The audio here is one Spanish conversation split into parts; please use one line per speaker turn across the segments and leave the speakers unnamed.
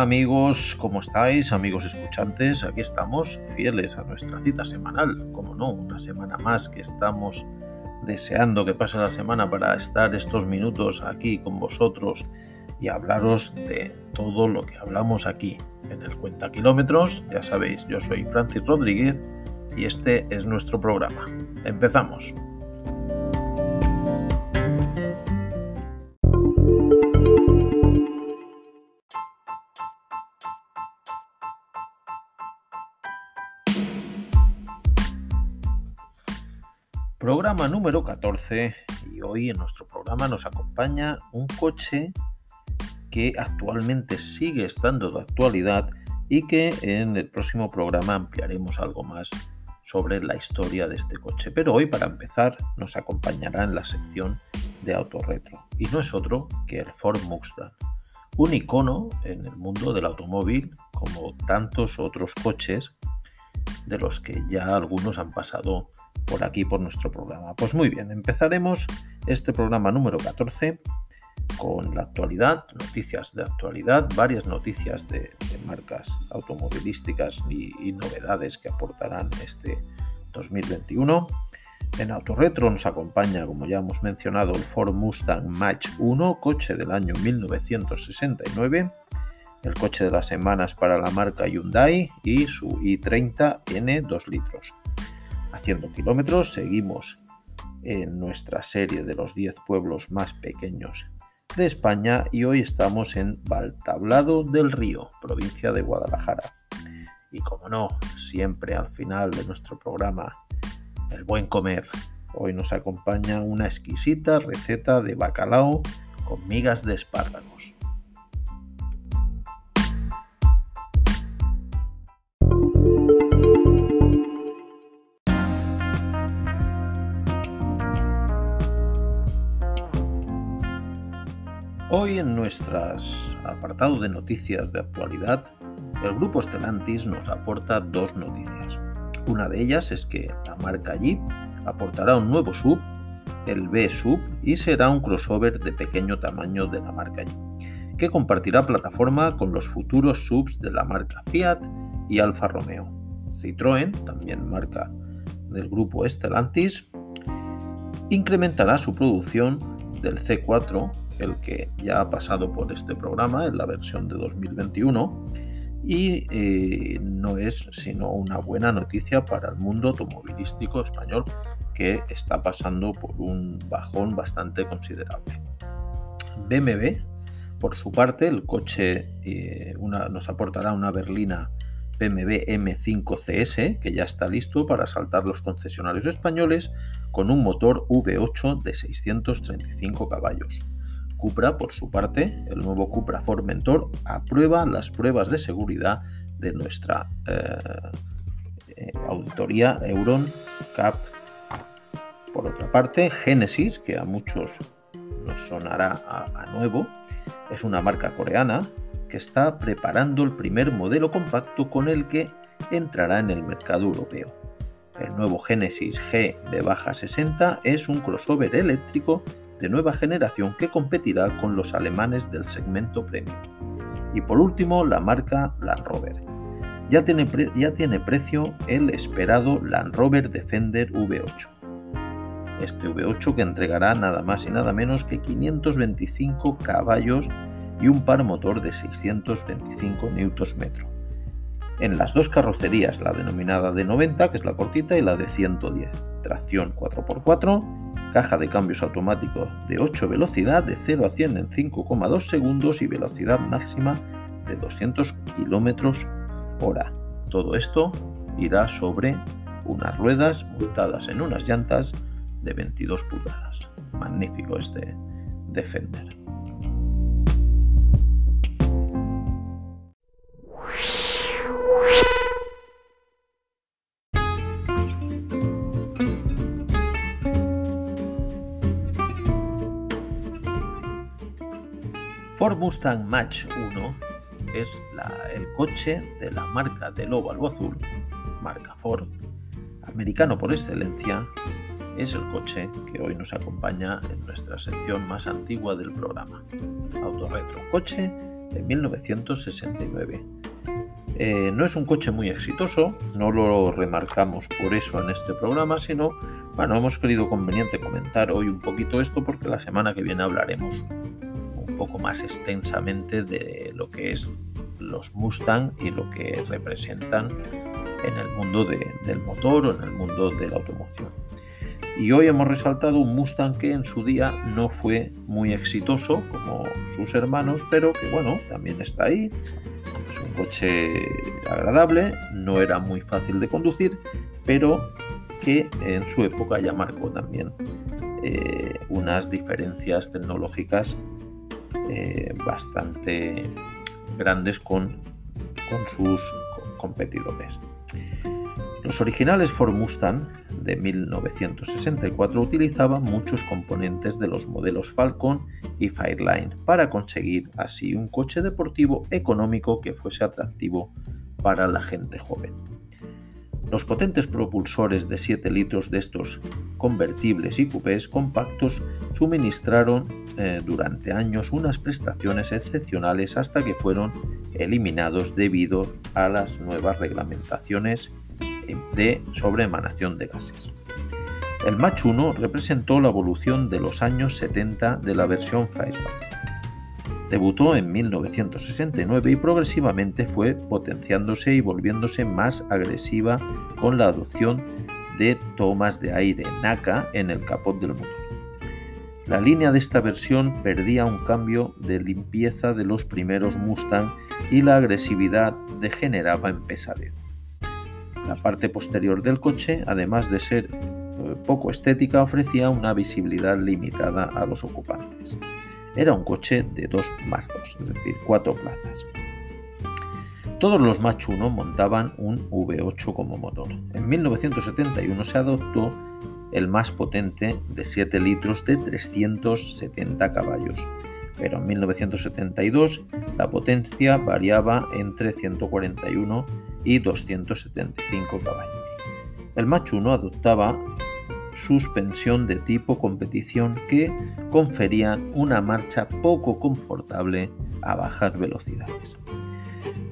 Amigos, ¿cómo estáis? Amigos escuchantes, aquí estamos fieles a nuestra cita semanal, como no, una semana más que estamos deseando que pase la semana para estar estos minutos aquí con vosotros y hablaros de todo lo que hablamos aquí en el Cuenta Kilómetros. Ya sabéis, yo soy Francis Rodríguez y este es nuestro programa. Empezamos. Programa número 14 y hoy en nuestro programa nos acompaña un coche que actualmente sigue estando de actualidad y que en el próximo programa ampliaremos algo más sobre la historia de este coche. Pero hoy para empezar nos acompañará en la sección de autorretro y no es otro que el Ford Mustang, un icono en el mundo del automóvil como tantos otros coches de los que ya algunos han pasado por aquí, por nuestro programa. Pues muy bien, empezaremos este programa número 14 con la actualidad, noticias de actualidad, varias noticias de, marcas automovilísticas y, novedades que aportarán este 2021. En Autorretro nos acompaña, como ya hemos mencionado, el Ford Mustang Mach 1, coche del año 1969, el coche de las semanas para la marca Hyundai y su i30N 2 litros haciendo kilómetros. Seguimos en nuestra serie de los 10 pueblos más pequeños de España y hoy estamos en Valtablado del Río, provincia de Guadalajara. Y como no, siempre al final de nuestro programa, el buen comer. Hoy nos acompaña una exquisita receta de bacalao con migas de espárragos. Hoy en nuestras apartado de noticias de actualidad, el grupo Stellantis nos aporta dos noticias. Una de ellas es que la marca Jeep aportará un nuevo sub, el B-Sub, y será un crossover de pequeño tamaño de la marca Jeep, que compartirá plataforma con los futuros subs de la marca Fiat y Alfa Romeo. Citroën, también marca del grupo Stellantis, incrementará su producción del C4 el que ya ha pasado por este programa en la versión de 2021 y eh, no es sino una buena noticia para el mundo automovilístico español que está pasando por un bajón bastante considerable. BMW, por su parte, el coche eh, nos aportará una berlina BMW M5 CS que ya está listo para saltar los concesionarios españoles con un motor V8 de 635 caballos. Cupra, por su parte, el nuevo Cupra Formentor, aprueba las pruebas de seguridad de nuestra eh, eh, auditoría Euron Cap. Por otra parte, Genesis, que a muchos nos sonará a, nuevo, es una marca coreana que está preparando el primer modelo compacto con el que entrará en el mercado europeo. El nuevo Genesis G de baja 60 es un crossover eléctrico de nueva generación que competirá con los alemanes del segmento premium. Y por último, la marca Land Rover. Ya tiene, ya tiene precio el esperado Land Rover Defender V8. Este V8 que entregará nada más y nada menos que 525 caballos y un par motor de 625 Nm. En las dos carrocerías, la denominada de 90, que es la cortita, y la de 110. Tracción 4x4 caja de cambios automáticos de 8 velocidad de 0 a 100 en 5,2 segundos y velocidad máxima de 200 km hora. Todo esto irá sobre unas ruedas montadas en unas llantas de 22 pulgadas. Magnífico este Defender. Ford Mustang Mach 1 es el coche de la marca de lobo albo azul, marca Ford, americano por excelencia, es el coche que hoy nos acompaña en nuestra sección más antigua del programa. Autorretro, coche de 1969. Eh, no es un coche muy exitoso, no lo remarcamos por eso en este programa, sino, bueno, hemos querido conveniente comentar hoy un poquito esto porque la semana que viene hablaremos poco más extensamente de lo que es los Mustang y lo que representan en el mundo del motor o en el mundo de la automoción. Y hoy hemos resaltado un Mustang que en su día no fue muy exitoso como sus hermanos, pero que bueno, también está ahí. Es un coche agradable, no era muy fácil de conducir, pero que en su época ya marcó también eh, unas diferencias tecnológicas eh, bastante grandes con, con sus competidores. Los originales Ford Mustang de 1964 utilizaban muchos componentes de los modelos Falcon y Fireline para conseguir así un coche deportivo económico que fuese atractivo para la gente joven. Los potentes propulsores de 7 litros de estos convertibles y coupés compactos suministraron eh, durante años unas prestaciones excepcionales hasta que fueron eliminados debido a las nuevas reglamentaciones de sobreemanación de gases. El Mach 1 representó la evolución de los años 70 de la versión Fastback Debutó en 1969 y progresivamente fue potenciándose y volviéndose más agresiva con la adopción de tomas de aire NACA en el capot del motor. La línea de esta versión perdía un cambio de limpieza de los primeros Mustang y la agresividad degeneraba en pesadez. La parte posterior del coche, además de ser eh, poco estética, ofrecía una visibilidad limitada a los ocupantes. Era un coche de 2 más 2, es decir, 4 plazas. Todos los Mach 1 montaban un V8 como motor. En 1971 se adoptó el más potente de 7 litros de 370 caballos, pero en 1972 la potencia variaba entre 141 y 275 caballos. El Mach 1 adoptaba suspensión de tipo competición que conferían una marcha poco confortable a bajas velocidades.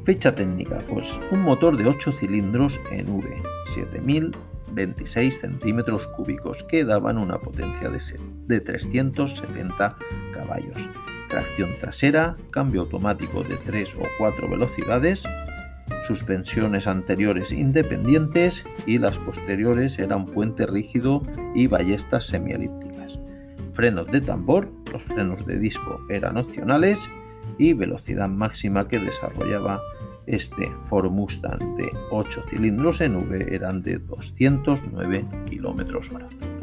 Fecha técnica, pues un motor de 8 cilindros en V, 7026 centímetros cúbicos que daban una potencia de 370 caballos. Tracción trasera, cambio automático de 3 o 4 velocidades, suspensiones anteriores independientes y las posteriores eran puente rígido y ballestas semielípticas. Frenos de tambor, los frenos de disco eran opcionales y velocidad máxima que desarrollaba este Ford Mustang de 8 cilindros en V eran de 209 km/h.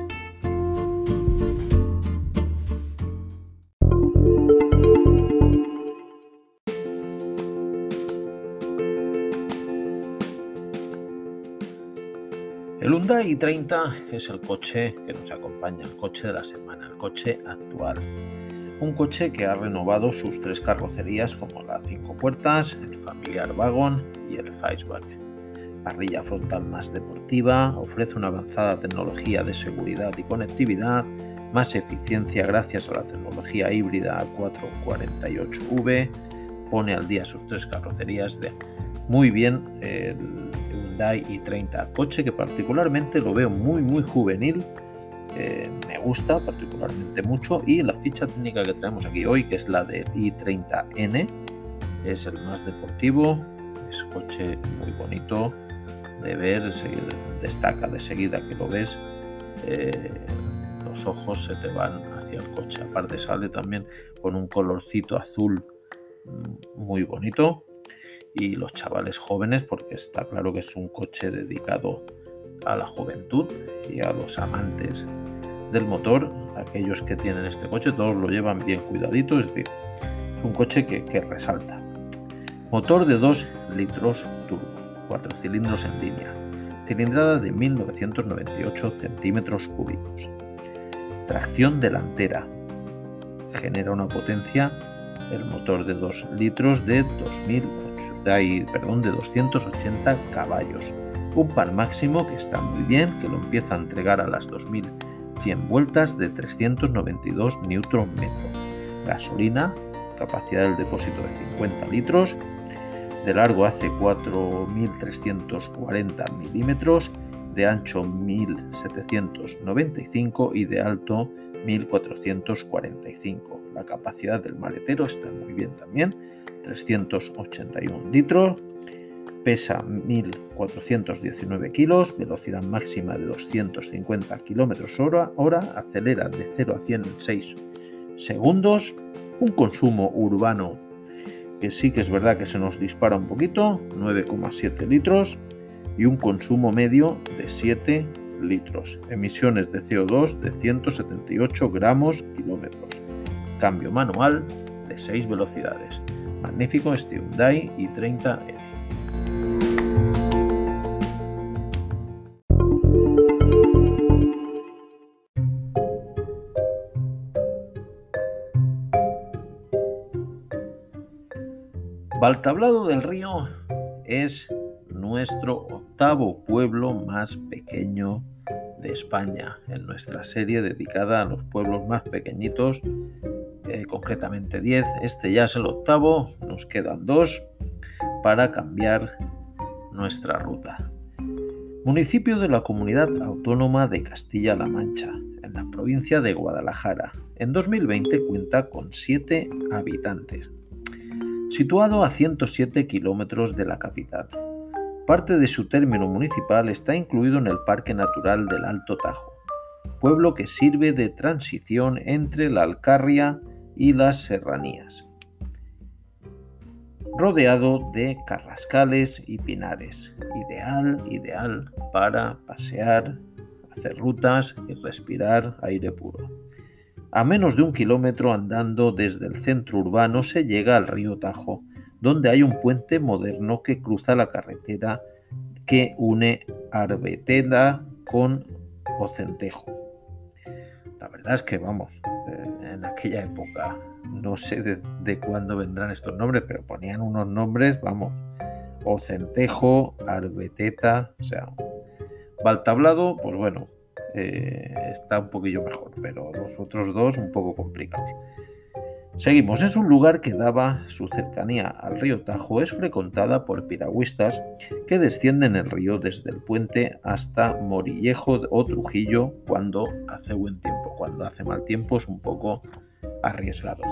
y 30 es el coche que nos acompaña, el coche de la semana, el coche actual. Un coche que ha renovado sus tres carrocerías como la 5 puertas, el familiar wagon y el Faceback. Parrilla frontal más deportiva, ofrece una avanzada tecnología de seguridad y conectividad, más eficiencia gracias a la tecnología híbrida 448V, pone al día sus tres carrocerías de muy bien el Hyundai i30, coche que particularmente lo veo muy muy juvenil, eh, me gusta particularmente mucho. Y la ficha técnica que tenemos aquí hoy, que es la del i30N, es el más deportivo, es coche muy bonito de ver, destaca de seguida que lo ves, eh, los ojos se te van hacia el coche, aparte sale también con un colorcito azul mm, muy bonito y los chavales jóvenes, porque está claro que es un coche dedicado a la juventud y a los amantes del motor, aquellos que tienen este coche, todos lo llevan bien cuidadito, es decir, es un coche que, resalta. Motor de 2 litros turbo, 4 cilindros en línea, cilindrada de 1998 centímetros cúbicos, tracción delantera, genera una potencia el motor de 2 litros de 2000 perdón, de 280 caballos. Un par máximo que está muy bien, que lo empieza a entregar a las 2100 vueltas de 392 Nm. Gasolina capacidad del depósito de 50 litros, de largo hace 4.340 milímetros, de ancho 1.795 y de alto 1.445. La capacidad del maletero está muy bien también, 381 litros, pesa 1.419 kilos, velocidad máxima de 250 km hora, acelera de 0 a 100 en 6 segundos, un consumo urbano que sí que es verdad que se nos dispara un poquito, 9,7 litros, y un consumo medio de 7 litros. Emisiones de CO2 de 178 gramos kilómetros. Cambio manual de 6 velocidades. Magnífico este Hyundai i30N. Valtablado del Río es nuestro octavo pueblo más pequeño de España, en nuestra serie dedicada a los pueblos más pequeñitos, eh, concretamente 10. Este ya es el octavo, nos quedan dos para cambiar nuestra ruta. Municipio de la Comunidad Autónoma de Castilla-La Mancha, en la provincia de Guadalajara. En 2020 cuenta con 7 habitantes. Situado a 107 kilómetros de la capital. Parte de su término municipal está incluido en el Parque Natural del Alto Tajo, pueblo que sirve de transición entre la Alcarria y las serranías, rodeado de carrascales y pinares, ideal, ideal para pasear, hacer rutas y respirar aire puro. A menos de un kilómetro andando desde el centro urbano se llega al río Tajo, donde hay un puente moderno que cruza la carretera que une Arbetela con Ocentejo. La verdad es que, vamos, eh, en aquella época, no sé de, cuándo vendrán estos nombres, pero ponían unos nombres, vamos, Ocentejo, Arbeteta, o sea, Valtablado, pues bueno, eh, está un poquillo mejor, pero los otros dos un poco complicados. Seguimos, es un lugar que daba su cercanía al río Tajo, es frecuentada por piragüistas que descienden el río desde el puente hasta Morillejo o Trujillo cuando hace buen tiempo, cuando hace mal tiempo es un poco arriesgado.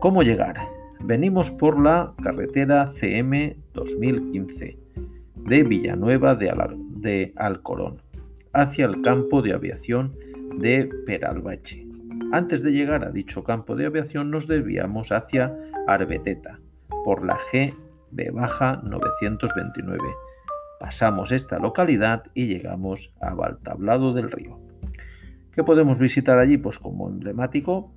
¿Cómo llegar? Venimos por la carretera CM 2015 de Villanueva de, de Alcorón hacia el campo de aviación de Peralbache antes de llegar a dicho campo de aviación nos desviamos hacia Arbeteta por la GB baja 929. Pasamos esta localidad y llegamos a Valtablado del Río. ¿Qué podemos visitar allí? Pues como emblemático,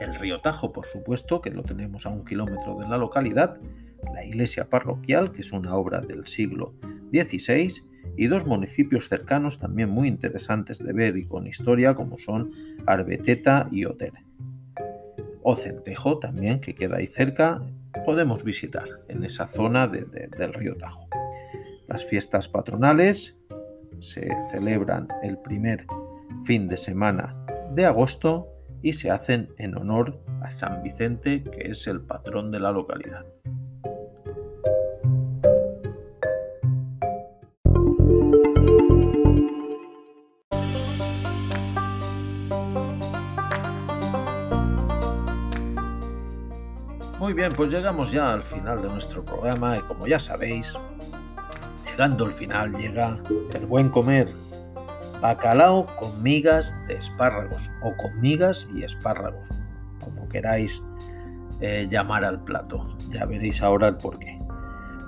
el río Tajo, por supuesto, que lo tenemos a un kilómetro de la localidad, la iglesia parroquial, que es una obra del siglo XVI, y dos municipios cercanos también muy interesantes de ver y con historia como son Arbeteta y Otero. Ocentejo también, que queda ahí cerca, podemos visitar en esa zona del río Tajo. Las fiestas patronales se celebran el primer fin de semana de agosto y se hacen en honor a San Vicente, que es el patrón de la localidad. Muy bien, pues llegamos ya al final de nuestro programa y como ya sabéis, llegando al final llega el buen comer. Bacalao con migas de espárragos o con migas y espárragos, como queráis eh, llamar al plato. Ya veréis ahora el porqué.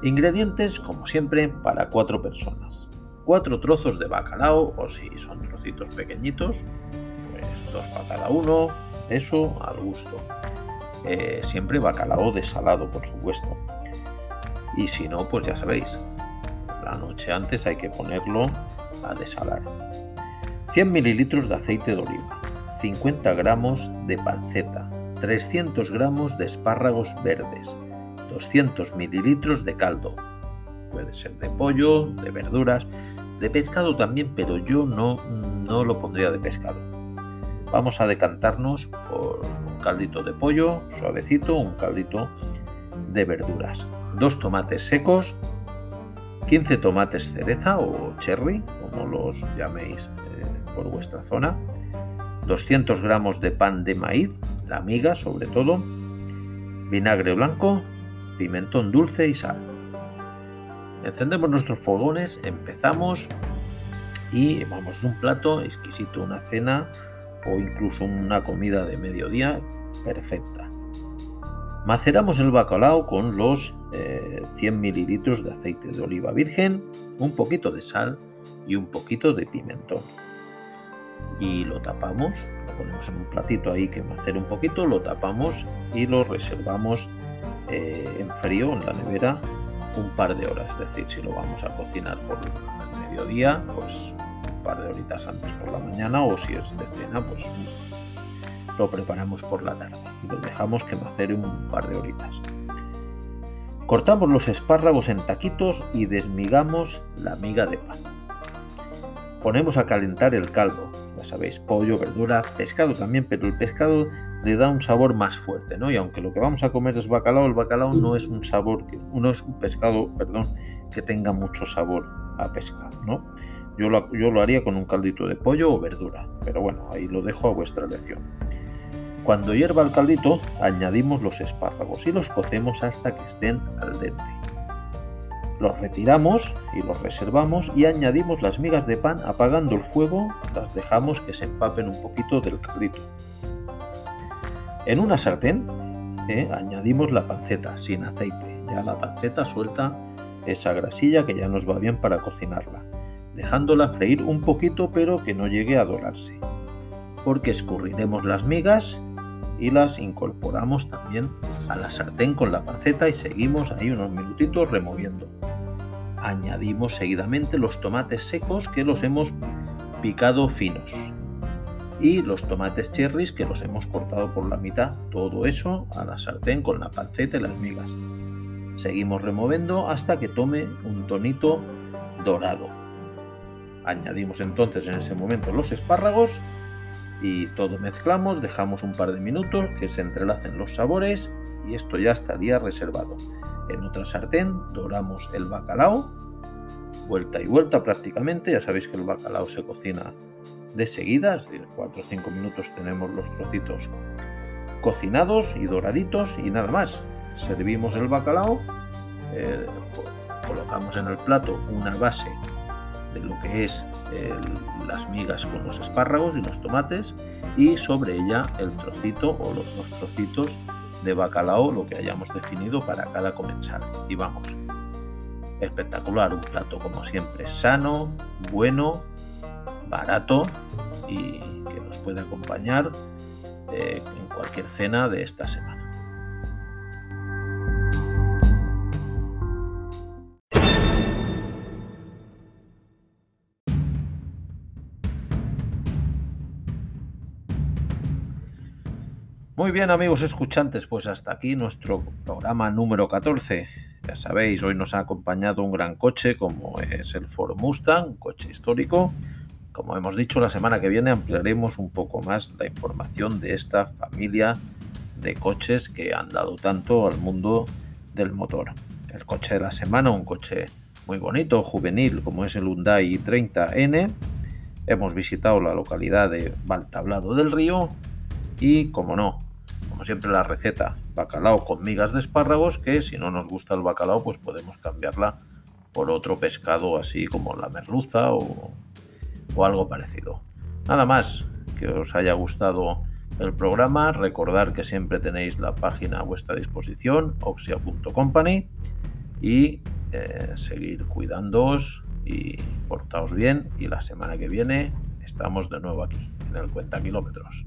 Ingredientes, como siempre, para cuatro personas. Cuatro trozos de bacalao, o si son trocitos pequeñitos, pues dos para cada uno, eso al gusto eh, siempre bacalao desalado, por supuesto. Y si no, pues ya sabéis, la noche antes hay que ponerlo a desalar. 100 mililitros de aceite de oliva, 50 gramos de panceta, 300 gramos de espárragos verdes, 200 mililitros de caldo. Puede ser de pollo, de verduras, de pescado también, pero yo no, no lo pondría de pescado. Vamos a decantarnos por caldito de pollo, suavecito, un caldito de verduras. Dos tomates secos, 15 tomates cereza o cherry, como los llaméis eh, por vuestra zona, 200 gramos de pan de maíz, la miga sobre todo, vinagre blanco, pimentón dulce y sal. Encendemos nuestros fogones, empezamos y vamos, un plato exquisito, una cena o incluso una comida de mediodía perfecta. Maceramos el bacalao con los 100 eh, mililitros de aceite de oliva virgen, un poquito de sal y un poquito de pimentón. Y lo tapamos, lo ponemos en un platito ahí que macere un poquito, lo tapamos y lo reservamos eh, en frío en la nevera un par de horas. Es decir, si lo vamos a cocinar por el mediodía, pues par de horitas antes por la mañana o si es de cena, pues lo preparamos por la tarde y lo dejamos que macere un par de horitas. Cortamos los espárragos en taquitos y desmigamos la miga de pan. Ponemos a calentar el caldo, ya sabéis, pollo, verdura, pescado también, pero el pescado le da un sabor más fuerte, ¿no? Y aunque lo que vamos a comer es bacalao, el bacalao no es un sabor, no es un pescado, perdón, que tenga mucho sabor a pescado, ¿no? Yo lo, haría con un caldito de pollo o verdura, pero bueno, ahí lo dejo a vuestra elección. Cuando hierva el caldito, añadimos los espárragos y los cocemos hasta que estén al dente. Los retiramos y los reservamos y añadimos las migas de pan apagando el fuego, las dejamos que se empapen un poquito del caldito. En una sartén eh, añadimos la panceta sin aceite. Ya la panceta suelta esa grasilla que ya nos va bien para cocinarla, dejándola freír un poquito pero que no llegue a dorarse. Porque escurriremos las migas y las incorporamos también a la sartén con la panceta y seguimos ahí unos minutitos removiendo. Añadimos seguidamente los tomates secos que los hemos picado finos y los tomates cherries que los hemos cortado por la mitad. Todo eso a la sartén con la panceta y las migas. Seguimos removiendo hasta que tome un tonito dorado. Añadimos entonces en ese momento los espárragos y todo mezclamos, dejamos un par de minutos que se entrelacen los sabores y esto ya estaría reservado. En otra sartén doramos el bacalao, vuelta y vuelta prácticamente, ya sabéis que el bacalao se cocina de seguidas, de 4 o 5 minutos tenemos los trocitos cocinados y doraditos y nada más. Servimos el bacalao, eh, colocamos en el plato una base de lo que es las migas con los espárragos y los tomates y sobre ella el trocito o los dos trocitos de bacalao, lo que hayamos definido para cada comensal. Y vamos, espectacular, un plato como siempre sano, bueno, barato y que nos puede acompañar eh, en cualquier cena de esta semana. Muy bien amigos escuchantes, pues hasta aquí nuestro programa número 14. Ya sabéis, hoy nos ha acompañado un gran coche como es el Ford Mustang, un coche histórico como hemos dicho, la semana que viene ampliaremos un poco más la información de esta familia de coches que han dado tanto al mundo del motor. El coche de la semana, un coche muy bonito, juvenil, como es el Hyundai 30N. Hemos visitado la localidad de Valtablado del Río y, como no, como siempre la receta, bacalao con migas de espárragos, que si no nos gusta el bacalao, pues podemos cambiarla por otro pescado así como la merluza o algo parecido. Nada más, que os haya gustado el programa, recordar que siempre tenéis la página a vuestra disposición, oxia.company, y eh, seguir cuidándoos y portaos bien. Y la semana que viene estamos de nuevo aquí, en el Cuenta Kilómetros.